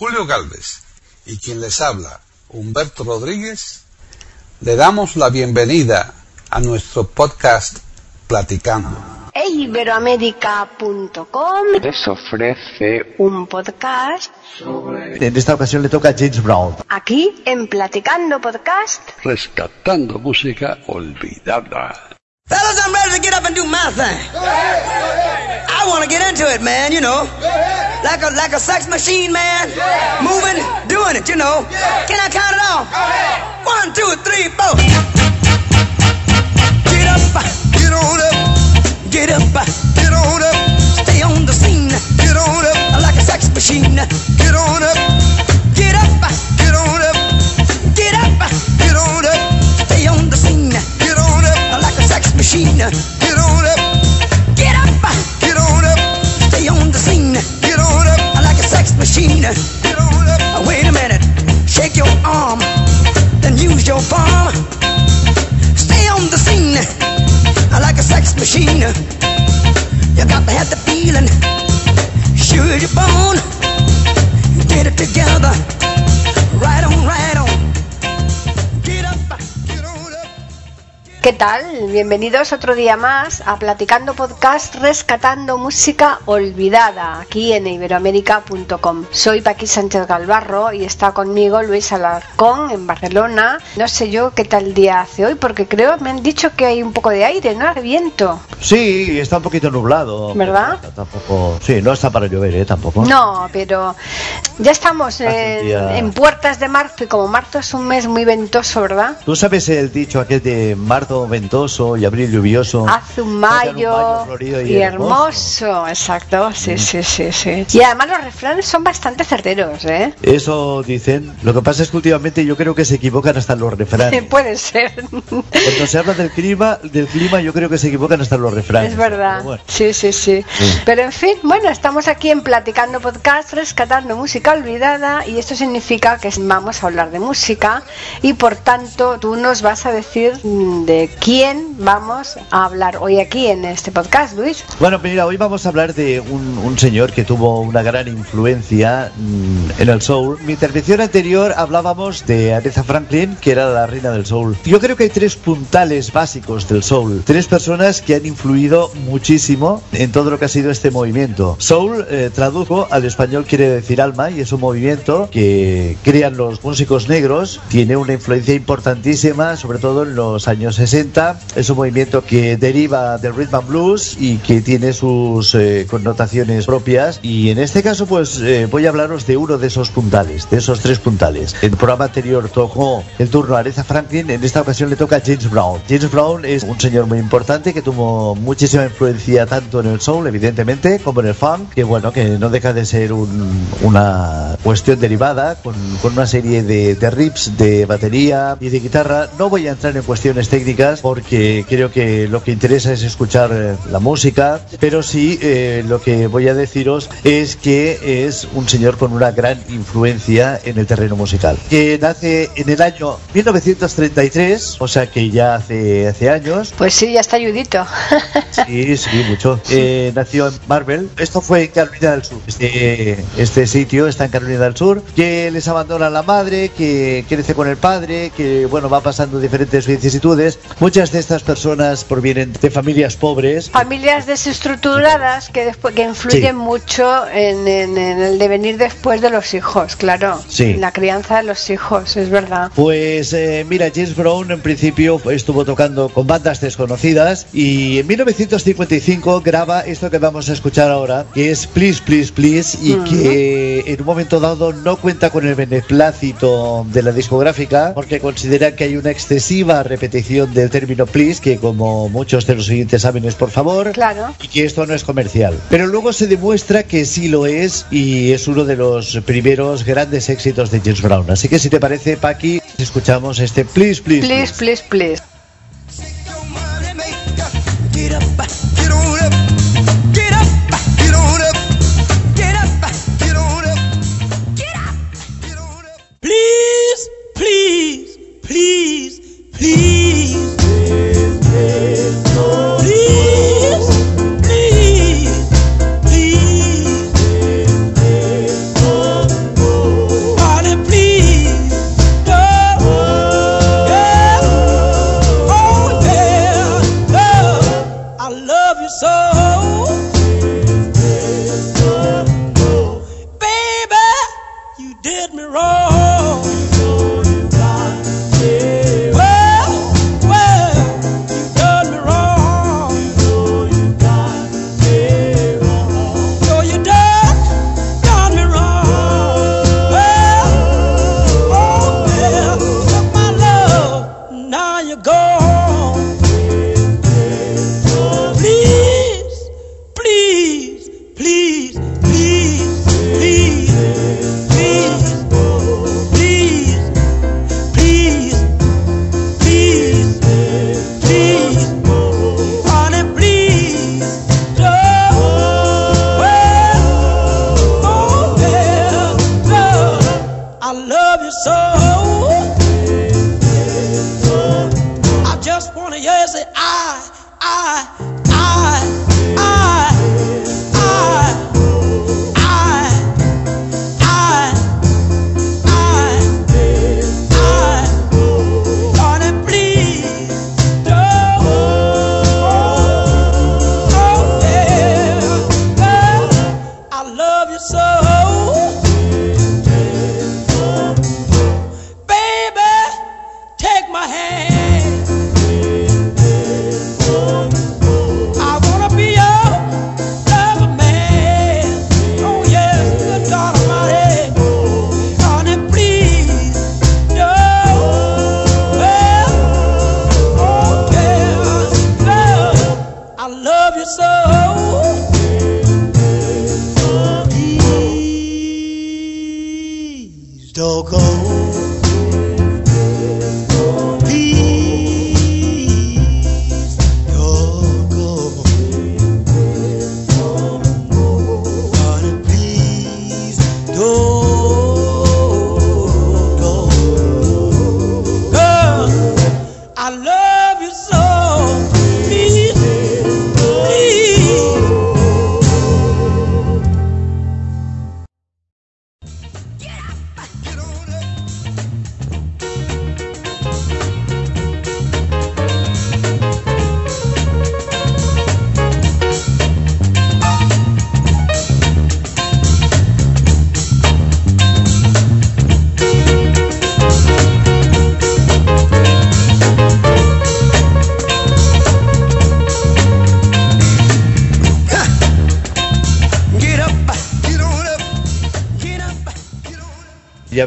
Julio Galvez y quien les habla, Humberto Rodríguez, le damos la bienvenida a nuestro podcast Platicando. Iberoamérica.com les ofrece un podcast En esta ocasión le toca a James Brown. aquí en Platicando Podcast. Rescatando música olvidada. Fellas, I'm ready to get up and do my thing. I want to get into it, man, you know. Like a like a sex machine, man. Moving, doing it, you know. Can I count it off? One, two, three, four. Get up, get on up. Get up, get on up. Stay on the scene. Get on up. Like a sex machine. Get on up. Get up, get on up. Get up, get on up. Stay on the machine. Get on up. Get up, get on up. Stay on the scene. Get on up. I like a sex machine. Get on up. Wait a minute. Shake your arm. Then use your palm. Stay on the scene. I like a sex machine. You got to have the feeling. Sure you're born. Get it together. Right on, right ¿Qué tal? Bienvenidos otro día más a Platicando Podcast Rescatando Música Olvidada aquí en iberoamérica.com. Soy Paqui Sánchez Galvarro y está conmigo Luis Alarcón en Barcelona. No sé yo qué tal día hace hoy porque creo me han dicho que hay un poco de aire, ¿no? De viento. Sí, está un poquito nublado. ¿Verdad? Tampoco, sí, no está para llover, ¿eh? Tampoco. No, pero ya estamos en, día- en puertas de marzo y como marzo es un mes muy ventoso, ¿verdad? Tú sabes el dicho aquel de marzo ventoso y abril lluvioso. Hace un mayo, florido y, hermoso. exacto, sí, sí, sí, sí. Y además los refranes son bastante certeros, ¿eh? Eso dicen. Lo que pasa es que últimamente yo creo que se equivocan hasta los refranes. Puede ser, Cuando se habla del clima, del clima yo creo que se equivocan hasta los refranes. es verdad. Bueno. Sí, sí, sí, Sí. Pero en fin, bueno, estamos aquí en Platicando Podcast, rescatando música olvidada y esto significa que vamos a hablar de música y por tanto tú nos vas a decir mm, quién vamos a hablar hoy aquí en este podcast, Luis. Bueno, mira, hoy vamos a hablar de un, un señor que tuvo una gran influencia mm, en el soul. Mi intervención anterior hablábamos de Aretha Franklin, que era la reina del soul. Yo creo que hay tres puntales básicos del soul. Tres personas que han influido muchísimo en todo lo que ha sido este movimiento. Soul, eh, tradujo al español, quiere decir alma, y es un movimiento que crean los músicos negros. Tiene una influencia importantísima, sobre todo en los años 60. Es un movimiento que deriva del rhythm and blues y que tiene sus eh, connotaciones propias. Y en este caso, pues eh, voy a hablaros de uno de esos puntales, de esos tres puntales. En el programa anterior tocó el turno a Aretha Franklin, en esta ocasión le toca a James Brown. James Brown es un señor muy importante que tuvo muchísima influencia tanto en el soul, evidentemente, como en el funk, que bueno, que no deja de ser un- una cuestión derivada con, con una serie de, de riffs de batería y de guitarra. No voy a entrar en cuestiones técnicas porque creo que lo que interesa es escuchar eh, la música, pero sí eh, lo que voy a deciros es que es un señor con una gran influencia en el terreno musical. Que nace en el año 1933, o sea que ya hace, hace años, Pues sí, ya está ayudito. Sí, sí, mucho. Eh, nació en Marvel. Esto fue en Carolina del Sur. Este, este sitio está en Carolina del Sur. Que les abandona la madre, que crece con el padre, que bueno, va pasando diferentes vicisitudes. Muchas de estas personas provienen de familias pobres. Familias desestructuradas que después que influyen Sí. mucho en, en- en el devenir después de los hijos, claro. Sí. En la crianza de los hijos, es verdad. Pues eh, mira, James Brown en principio estuvo tocando con bandas desconocidas y en 1955 graba esto que vamos a escuchar ahora, que es Please, Please, Please, y que en un momento dado no cuenta con el beneplácito de la discográfica porque considera que hay una excesiva repetición del término please, que como muchos de los siguientes saben es por favor, Claro. y que esto no es comercial. Pero luego se demuestra que sí lo es y es uno de los primeros grandes éxitos de James Brown. Así que si te parece, Paqui, escuchamos este Please, Please, Please, please, please. Your money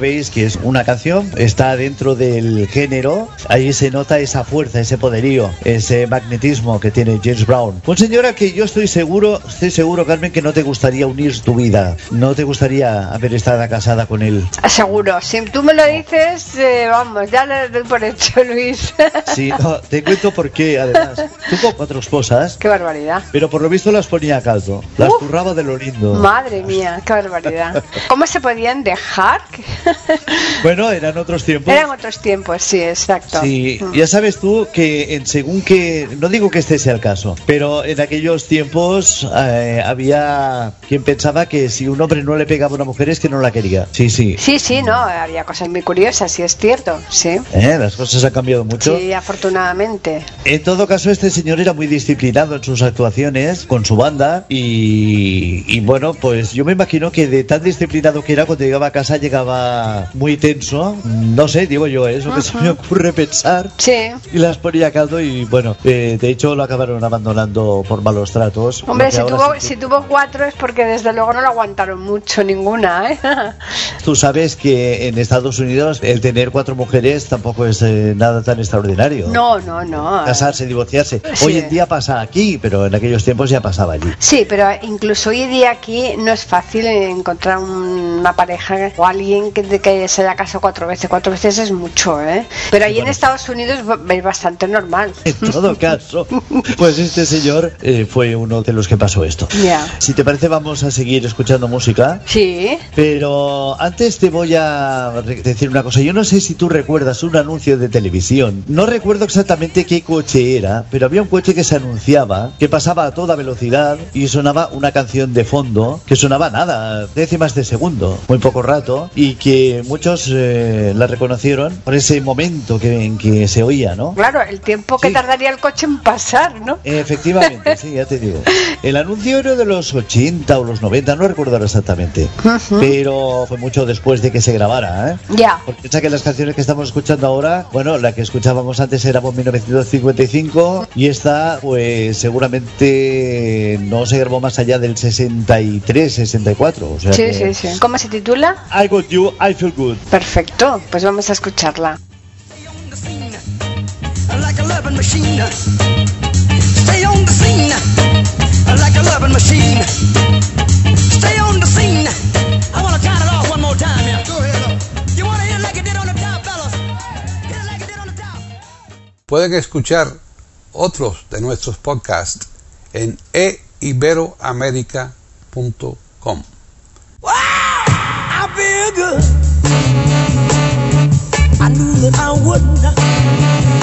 veis que es una canción, está dentro del género, ahí se nota esa fuerza, ese poderío, ese magnetismo que tiene James Brown. Un señor al que yo estoy seguro, estoy seguro, Carmen, que no te gustaría unir tu vida, no te gustaría haber estado casada con él. Seguro, si tú me lo dices, eh, vamos, ya lo doy por hecho, Luis. Sí, no, te cuento por qué, además. Tuvo cuatro esposas, qué barbaridad. pero por lo visto las ponía a caldo, las curraba de lo lindo. Madre mía, qué barbaridad. ¿Cómo se podían dejar? Bueno, eran otros tiempos. Eran otros tiempos, sí, exacto. Sí, Mm. ya sabes tú que en según que, no digo que este sea el caso, pero en aquellos tiempos eh, había quien pensaba que si un hombre no le pegaba a una mujer es que no la quería. Sí, sí. Sí, sí, no, había cosas muy curiosas, sí es cierto, sí. Eh, Las cosas han cambiado mucho. Sí, afortunadamente. En todo caso, este señor era muy disciplinado en sus actuaciones con su banda y, y bueno, pues yo me imagino que de tan disciplinado que era cuando llegaba a casa llegaba muy tenso. No sé, digo yo, ¿eh? eso que se me ocurre pensar. Sí. Y las ponía a caldo y bueno, eh, de hecho lo acabaron abandonando por malos tratos. Hombre, si tuvo, sí si tuvo cuatro es porque desde luego no lo aguantaron mucho ninguna, ¿eh? Tú sabes que en Estados Unidos el tener cuatro mujeres tampoco es eh, nada tan extraordinario. No, no, no. Casarse, divorciarse. Sí. Hoy en día pasa aquí, pero en aquellos tiempos ya pasaba allí. Sí, pero incluso hoy en día aquí no es fácil encontrar una pareja o alguien que, que se haya casado cuatro veces. Cuatro veces es mucho, ¿eh? Pero ahí en bueno. Estados Unidos es bastante normal. En todo caso, pues este señor eh, fue uno de los que pasó esto. Ya. Si te parece, vamos a seguir escuchando música. Sí. Pero antes te voy a decir una cosa. Yo no sé si tú recuerdas un anuncio de televisión. No recuerdo exactamente qué coche era, pero había un coche que se anunciaba, que pasaba a toda velocidad y sonaba una canción de fondo que sonaba nada, décimas de segundo, muy poco rato, y que muchos eh, la reconocieron por ese momento que, en que se oía, ¿no? Claro, el tiempo que Sí. tardaría el coche en pasar, ¿no? Efectivamente, sí, ya te digo. El anuncio era de los 80 o los 90, no recuerdo exactamente. Pero fue mucho después de que se grabara, ¿eh? Ya. Porque piensa que las canciones que estamos escuchando ahora, bueno, la que escuchábamos antes era por 1955 y esta, pues seguramente no se grabó más allá del 63, 64. O sea Sí, que- sí, sí. ¿Cómo se titula? I got you, I feel good. Perfecto, pues vamos a escucharla. Machine. Stay on the scene like a loving machine. Stay on the scene. I want to count it off one more time. Yeah. Go ahead. You want to hit it like it did on the top, fellas? Hit it like it did on the top. Pueden escuchar otros de nuestros podcasts en eiberoamerica.com. I feel good. I knew that I would not.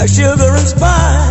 Like sugar and spice.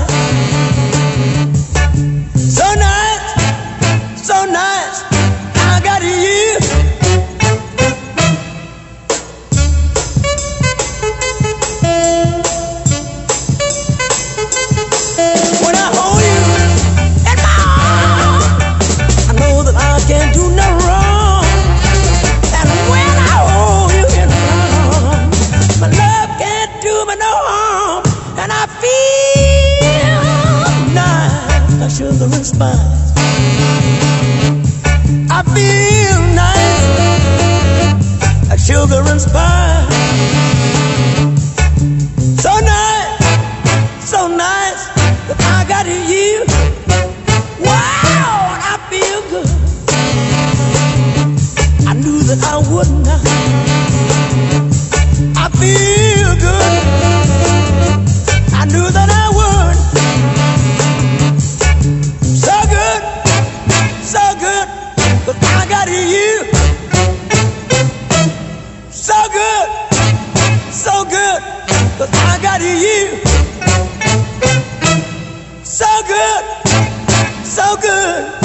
Good, so good,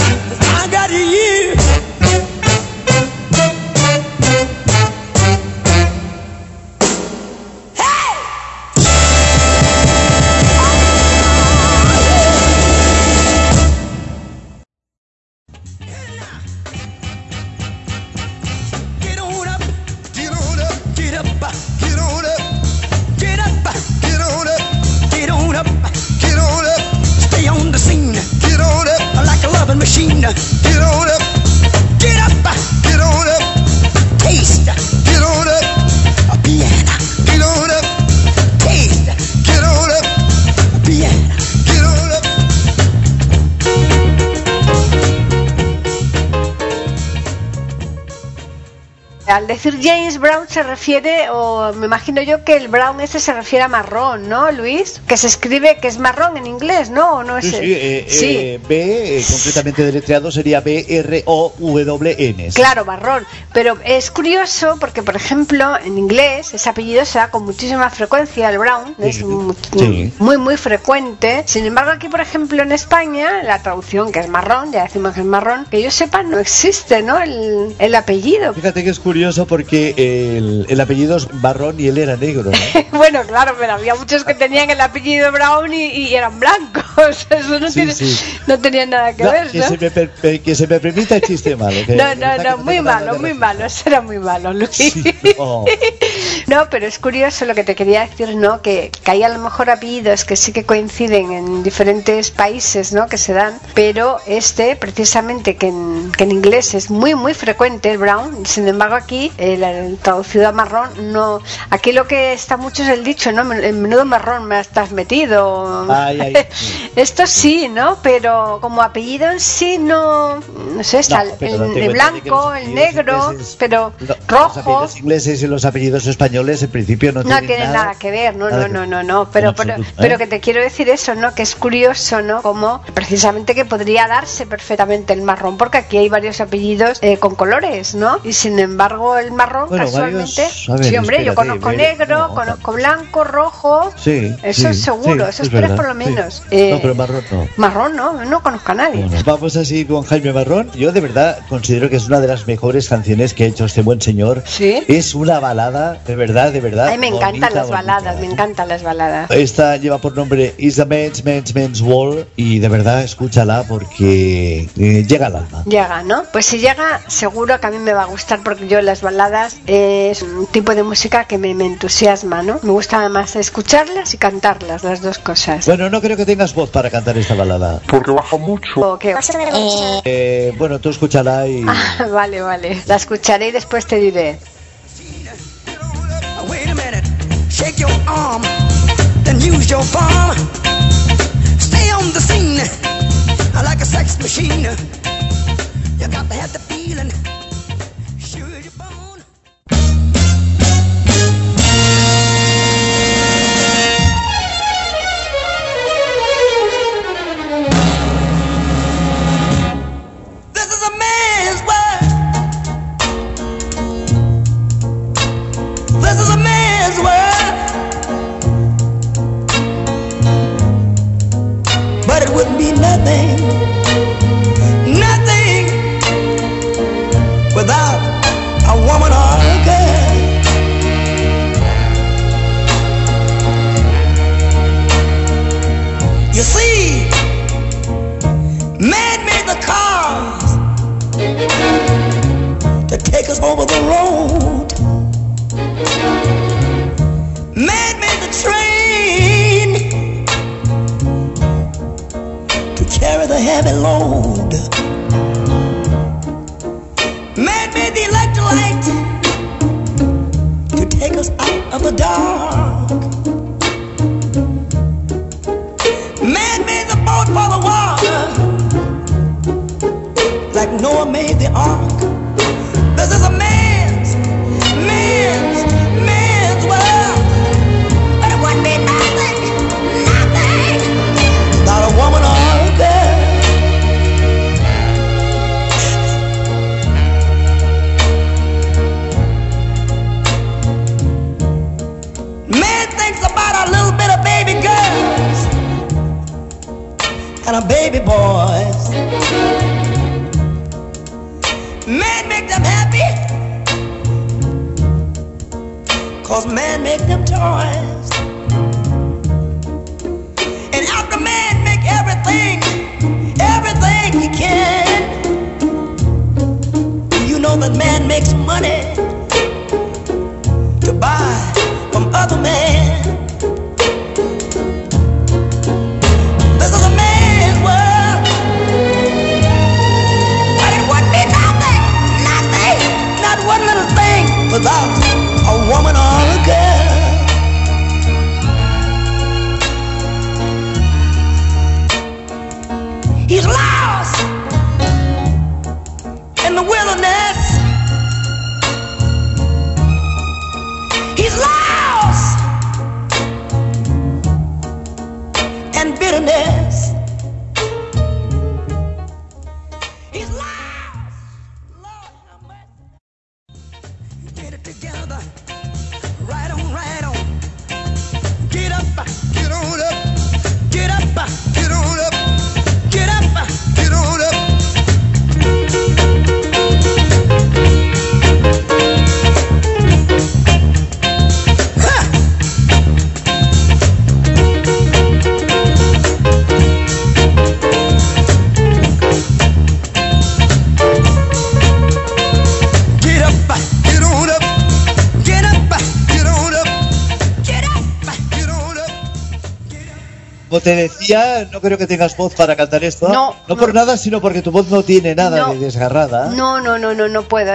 Brown se refiere, o me imagino yo que el Brown ese se refiere a marrón, ¿no, Luis? Que se escribe que es marrón en inglés, ¿no? ¿O no es Sí, sí, eh, sí. eh, B, eh, concretamente deletreado, sería B-R-O-W-N. Claro, marrón. Pero es curioso porque, por ejemplo, en inglés ese apellido se da con muchísima frecuencia, el Brown, es muy, muy frecuente. Sin embargo, aquí, por ejemplo, en España, la traducción que es marrón, ya decimos que es marrón, que yo sepa, no existe, ¿no? El, el apellido. Fíjate que es curioso porque el, el apellido es marrón y él era negro, ¿no? Bueno, claro, pero había muchos que tenían el apellido Brown y, y eran blancos. Eso no, Sí, tiene, sí. no tenía nada que No, ver, que, ¿no? se me per- que se me permita el chiste malo. que No, no, no, muy malo, muy malo, eso era muy malo, Luis. Sí, no. Pero es curioso lo que te quería decir, ¿no? Que, que hay a lo mejor apellidos que sí que coinciden en diferentes países, ¿no? Que se dan, pero este, precisamente, que en, que en inglés es muy, muy frecuente, el brown, sin embargo aquí, el, el traducido a marrón, no. Aquí lo que está mucho es el dicho, ¿no? En menudo marrón me estás metido. Ay, ay. Esto sí, ¿no? Pero como apellido en sí no, no sé, está No, el, el blanco, el negro, ingleses- pero Lo- Los rojo. apellidos ingleses y los apellidos españoles en principio no, No tiene nada, que ver, no, no, no, no, no, pero, pero, absoluto, ¿eh? pero que te quiero decir eso, ¿no? Que es curioso, ¿no? Como precisamente que podría darse perfectamente el marrón, porque aquí hay varios apellidos eh, con colores, ¿no? Y sin embargo el marrón Bueno, casualmente, varios- a ver, sí, hombre, yo conozco negro, no, conozco blanco, rojo, Sí, eso sí, es seguro, esos es tres verdad, por lo menos. Eh, No, pero marrón no. Marrón, no, no conozco a nadie. Bueno, vamos así con Jaime Marrón. Yo de verdad considero que es una de las mejores canciones que ha hecho este buen señor. Sí. Es una balada, de verdad, de verdad. Ay, me bonita, encantan las bonita. baladas, me encantan las baladas. Esta lleva por nombre Is a Men's Men's Men's Wall y de verdad escúchala porque eh, llega al alma. Llega, ¿no? Pues si llega, seguro que a mí me va a gustar porque yo las baladas eh, es un tipo de música que me, me entusiasma, ¿no? Me gusta además escucharlas y cantarlas, las dos cosas. Bueno, no creo que tengas voz para cantar esta balada. Porque baja mucho. ¿O qué? Eh, bueno, tú escúchala y... Ah, vale, vale. La escucharé y después te diré. Shake your arm, then use your palm. Stay on the scene like a sex machine. You got to have the feeling. Together. Te decía, no creo que tengas voz para cantar esto. No, No por no. nada, sino porque tu voz no tiene nada No. de desgarrada. No, no, no, no, no puedo.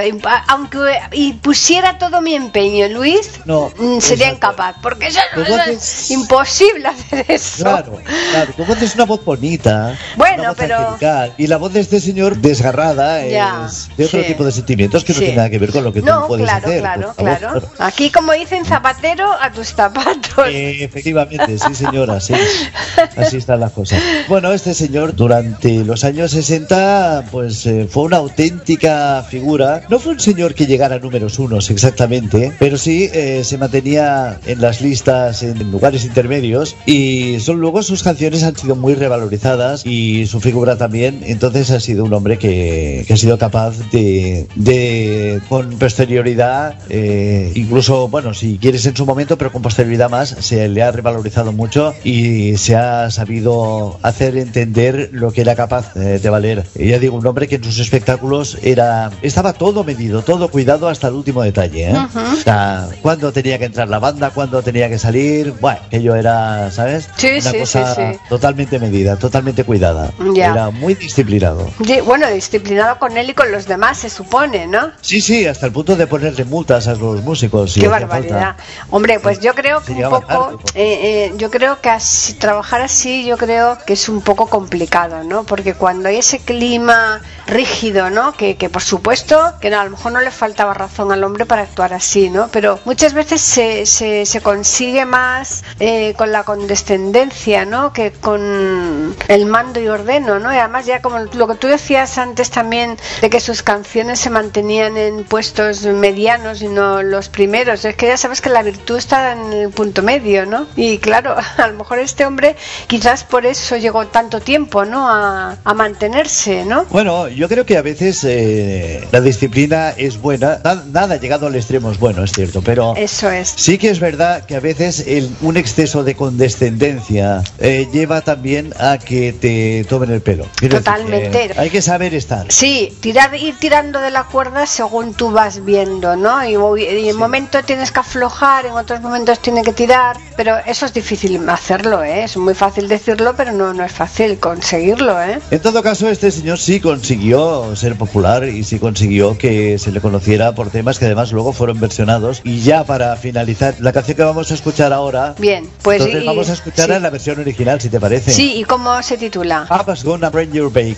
Aunque y pusiera todo mi empeño, Luis, No, mm, sería exacto. incapaz. Porque eso, eso es imposible hacer eso. Claro, claro, tu voz es una voz bonita, Bueno, voz pero- angelical, y la voz de este señor desgarrada Ya, es de otro sí. tipo de sentimientos que no Sí. tiene nada que ver con lo que no, tú puedes claro, hacer. claro, claro. Aquí, como dicen, zapatero a tus zapatos. Eh, efectivamente, sí señora, sí. Así están las cosas. Bueno, este señor durante los años 60 pues eh, fue una auténtica figura. No fue un señor que llegara a números unos exactamente, pero sí eh, se mantenía en las listas en lugares intermedios y son luego sus canciones han sido muy revalorizadas y su figura también. Entonces ha sido un hombre que, que ha sido capaz de, de con posterioridad, eh, incluso, bueno, si quieres en su momento, pero con posterioridad más, se le ha revalorizado mucho y se ha sabido hacer entender lo que era capaz eh, de valer. Y ya digo, un hombre que en sus espectáculos era estaba todo medido, todo cuidado hasta el último detalle. ¿eh? O sea, cuándo tenía que entrar la banda, cuándo tenía que salir, bueno, aquello era, ¿sabes? Sí, Una sí, cosa sí, sí. totalmente medida, totalmente cuidada. Era muy disciplinado. Bueno, disciplinado con él y con los demás, se supone, ¿no? Sí, sí, hasta el punto de ponerle multas a los músicos. si Qué barbaridad. falta. Hombre, pues yo creo que un poco, tarde, pues. eh, eh, yo creo que así, trabajar así, yo creo que es un poco complicado, ¿no? Porque cuando hay ese clima rígido, ¿no? Que, que por supuesto que no, a lo mejor no le faltaba razón al hombre para actuar así, ¿no? Pero muchas veces se, se, se consigue más eh, con la condescendencia, ¿no? Que con el mando y ordeno, ¿no? Y además ya como lo que tú decías antes también de que sus canciones se mantenían en puestos medianos y no los primeros. Es que ya sabes que la virtud está en el punto medio, ¿no? Y claro, a lo mejor este hombre quizás por eso llegó tanto tiempo, ¿no? A, a mantenerse, ¿no? Bueno, yo creo que a veces eh, la disciplina es buena. Na- Nada llegado al extremo es bueno, es cierto, pero Eso es. sí que es verdad que a veces el- un exceso de condescendencia eh, lleva también a que te tomen el pelo. Quiero decir, Totalmente. eh, hay que saber estar. Sí, tirar, ir tirando de la cuerda según tú vas viendo, ¿no? Y, en momento tienes que aflojar, en otros momentos tienes que tirar, pero eso es difícil hacerlo, ¿eh? Es muy fácil decirlo, pero no, no es fácil conseguirlo, ¿eh? En todo caso, este señor sí consiguió ser popular y sí consiguió que se le conociera por temas que además luego fueron versionados. Y ya para finalizar, la canción que vamos a escuchar ahora, Bien, pues... entonces y- vamos a escuchar sí. en la versión original, si te parece. Sí, ¿y cómo se titula? Papa's Gonna Bring Your Bake.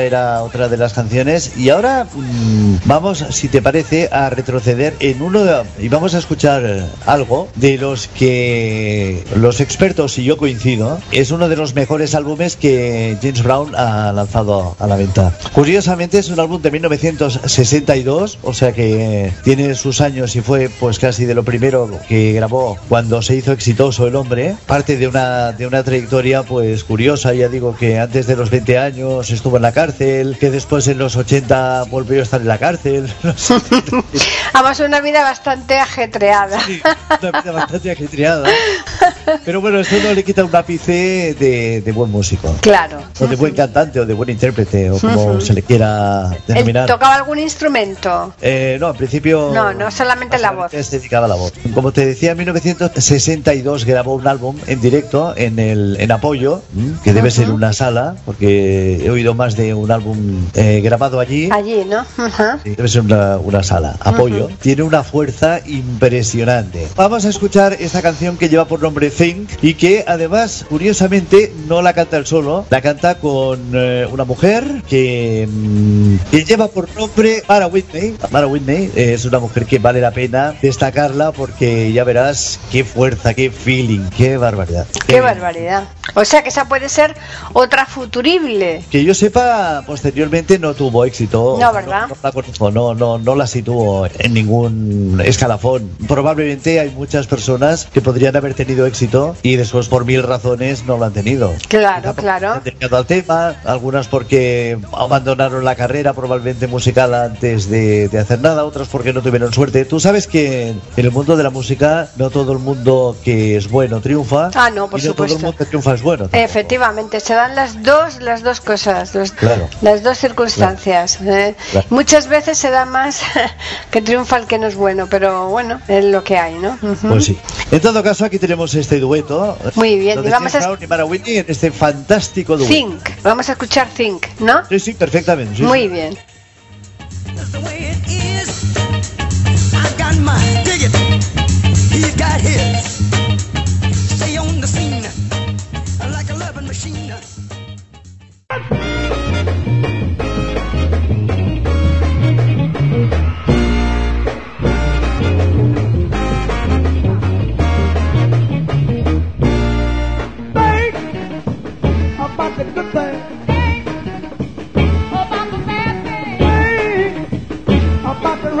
era otra de las canciones y ahora mm, vamos, si te parece, a retroceder en uno de, y vamos a escuchar eh, algo de los que los expertos y yo coincido es uno de los mejores álbumes que James Brown ha lanzado a la venta. Curiosamente es un álbum de 1962, o sea que tiene sus años y fue pues casi de lo primero que grabó cuando se hizo exitoso el hombre. Parte de una de una trayectoria pues curiosa, ya digo que antes de los 20 años estuvo en la cárcel, que después en los 80 volvió a estar en la cárcel. Además, una vida bastante ajetreada. Sí, una vida bastante ajetreada. Pero bueno, esto no le quita un ápice de, de buen músico. Claro. O de buen cantante, o de buen intérprete, o como se le quiera ¿Él denominar. tocaba algún instrumento? Eh, no, al principio. No, no, solamente la voz. Se dedicaba a la voz. Como te decía, en 1962 grabó un álbum en directo en el en Apoyo, que debe ser una sala, porque he oído más de un álbum eh, grabado allí. Allí, ¿no? Debe ser una, una sala. Apoyo. Tiene una fuerza impresionante. Vamos a escuchar esta canción que lleva por nombre Think y que además, curiosamente, no la canta él solo, la canta con eh, una mujer que, mm, que lleva por nombre Mara Whitney. Mara Whitney es una mujer que vale la pena destacarla porque ya verás qué fuerza, qué feeling, qué barbaridad. Qué barbaridad. O sea que esa puede ser otra futurible. Que yo sepa, posteriormente no tuvo éxito. No, ¿verdad? No, no, no, no la situó en ningún escalafón. Probablemente hay muchas personas que podrían haber tenido éxito y después por mil razones no lo han tenido. Claro, claro. se al tema, algunas porque abandonaron la carrera probablemente musical antes de, de hacer nada, otras porque no tuvieron suerte. Tú sabes que en el mundo de la música no todo el mundo que es bueno triunfa. Ah, no, por y no todo el mundo que triunfa es bueno. tampoco. Efectivamente, se dan las dos, las dos cosas, los- Claro. las dos circunstancias. ¿eh? Claro. Muchas veces se da más que triunfa el que no es bueno, pero bueno, es lo que hay, ¿no? Pues sí. En todo caso, aquí tenemos este dueto. Muy bien, y vamos a- Brown y Mara Whitney en este fantástico dueto. Think. Vamos a escuchar Think, ¿no? Sí, sí, perfectamente. sí, Muy sí. bien. That's the way it is. I got my dig it. He's got his. Stay on the scene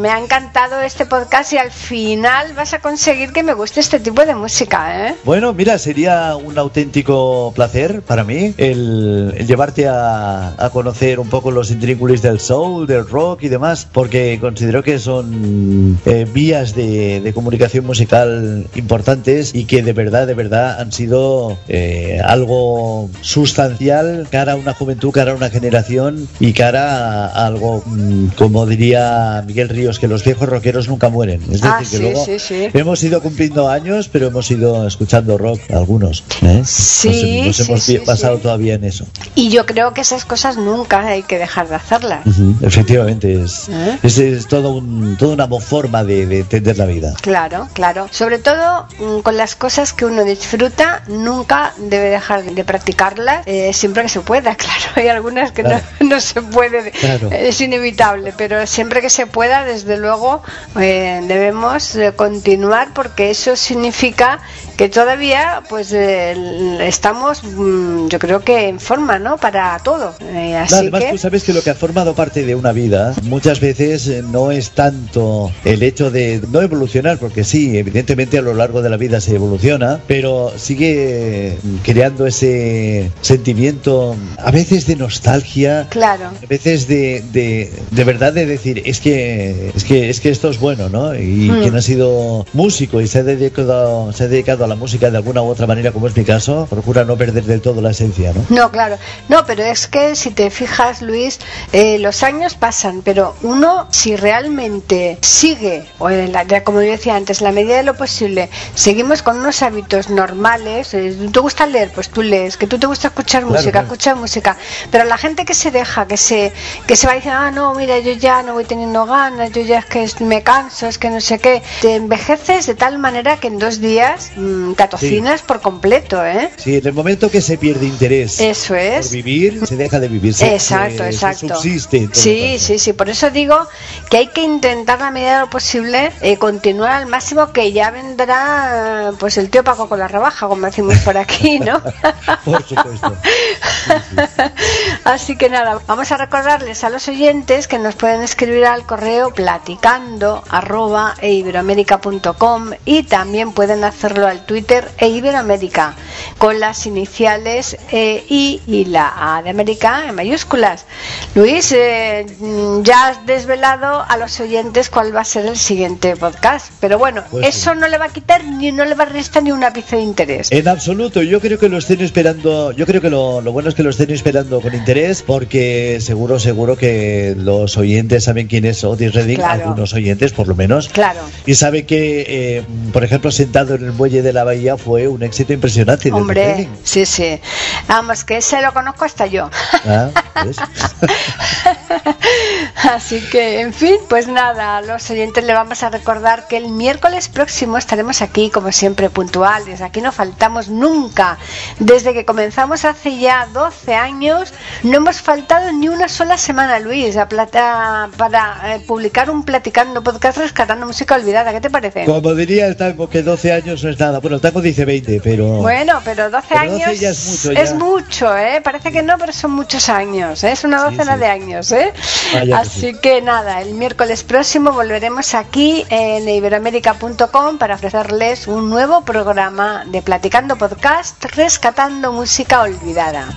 Me ha encantado este podcast y al final vas a conseguir que me guste este tipo de música, ¿eh? Bueno, mira, sería un auténtico placer para mí el, el llevarte a, a conocer un poco los intrínculos del soul, del rock y demás, porque considero que son eh, vías de, de comunicación musical importantes y que de verdad, de verdad han sido eh, algo sustancial cara a una juventud, cara a una generación y cara a algo, mm, como diría Miguel Ríos, que los viejos rockeros nunca mueren. Es decir, Ah, que sí, luego sí, sí. hemos ido cumpliendo años, pero hemos ido escuchando rock algunos. ¿eh? Sí, nos, nos hemos pasado todavía en eso. Y yo creo que esas cosas nunca hay que dejar de hacerlas. Ujú, Efectivamente, es, ¿Eh? es, es todo un, toda una forma de, de entender la vida. Claro, claro. Sobre todo mm, con las cosas que uno disfruta, nunca debe dejar de practicarlas eh, siempre que se pueda. Claro, hay algunas que Claro. no, no se puede, Claro. es inevitable, pero siempre que se pueda, desde luego, eh, debemos de continuar porque eso significa que todavía pues eh, estamos, mm, yo creo que en forma, ¿no? Para todo. Eh, así Además, que... tú sabes que lo que ha formado parte de una vida muchas veces eh, no es tanto el hecho de no evolucionar, porque sí, evidentemente a lo largo de la vida se evoluciona, pero sigue creando ese sentimiento a veces de nostalgia, Claro. a veces de, de, de verdad de decir es que es que es que esto es bueno, ¿no? Y Mm. quien ha sido músico y se ha dedicado se ha dedicado a la música de alguna u otra manera, como es mi caso, procura no perder del todo la esencia, ¿no? No, claro. No, pero es que si te fijas, Luis, eh, los años pasan, pero uno, si realmente sigue, o en la- como yo decía antes, en la medida de lo posible, seguimos con unos hábitos normales, eh, ¿te gusta leer? Pues tú lees, que tú te gusta escuchar Claro, música, claro. escucha música. Pero la gente que se deja, que se, que se va diciendo, ah, no, mira, yo ya no voy teniendo ganas, yo ya es que me canso, es que no sé qué, te envejeces de tal manera que en dos días mm, te atocinas por completo, ¿eh? Sí, en el momento que se pierde interés Eso es. por vivir, se deja de vivir. se- Exacto, se- se exacto. subsiste. Sí, sí, sí. Por eso digo que hay que intentar, la medida de lo posible, eh, continuar al máximo, que ya vendrá pues el tío Paco con la rebaja, como decimos por aquí, ¿no? Por supuesto. Así que nada, vamos a recordarles a los oyentes que nos pueden escribir al correo platicando arroba e iberoamérica.com y también pueden hacerlo al Twitter e Iberoamérica con las iniciales eh, I y la A de América en mayúsculas. Luis, eh, ya has desvelado a los oyentes cuál va a ser el siguiente podcast, pero bueno, Pues sí. eso no le va a quitar ni no le va a restar ni un ápice de interés. En absoluto, yo creo que lo estén esperando, yo creo que lo, lo bueno es que lo estén esperando con interés, porque seguro, seguro que los oyentes saben quién es Otis Redding, Claro. algunos oyentes por lo menos, Claro. y saben que, eh, por ejemplo, sentado en el muelle de la bahía fue un éxito impresionante. de Hombre, sí, sí. Vamos, que ese lo conozco hasta yo. Ah, ¿ves? Así que, en fin, pues nada, a los oyentes le vamos a recordar que el miércoles próximo estaremos aquí, como siempre, puntuales. Aquí no faltamos nunca. Desde que comenzamos hace ya 12 años, no hemos faltado ni una sola semana, Luis, a plata, para eh, publicar un platicando podcast rescatando música olvidada. ¿Qué te parece? Como diría el tango, que 12 años no es nada. Bueno, el tango dice 20, pero... Bueno, pero 12 Pero 12 años ya es mucho, es ya. mucho, ¿eh? Parece que no, pero son muchos años, ¿eh? Es una Sí, docena sí. de años, ¿eh? Vaya que Así que nada, el miércoles próximo volveremos aquí en iberoamérica.com para ofrecerles un nuevo programa de Platicando Podcast Rescatando Música Olvidada.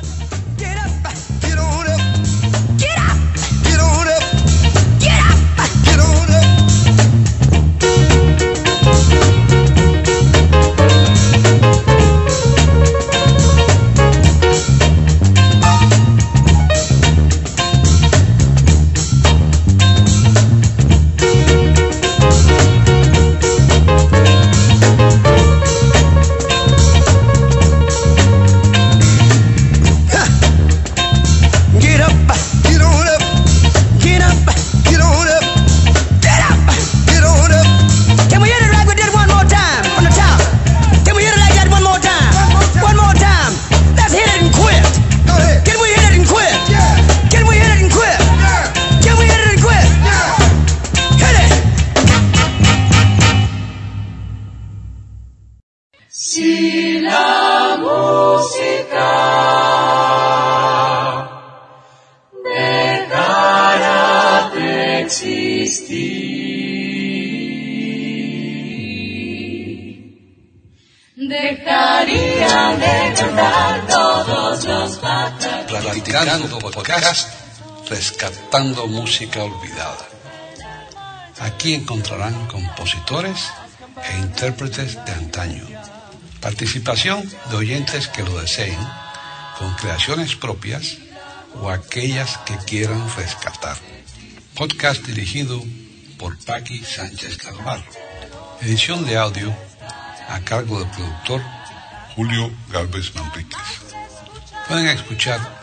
Platicando podcast, rescatando música olvidada. Aquí encontrarán compositores e intérpretes de antaño. Participación de oyentes que lo deseen, con creaciones propias o aquellas que quieran rescatar. Podcast dirigido por Paqui Sánchez Calvarro. Edición de audio a cargo del productor Julio Galvez Manríquez. Pueden escuchar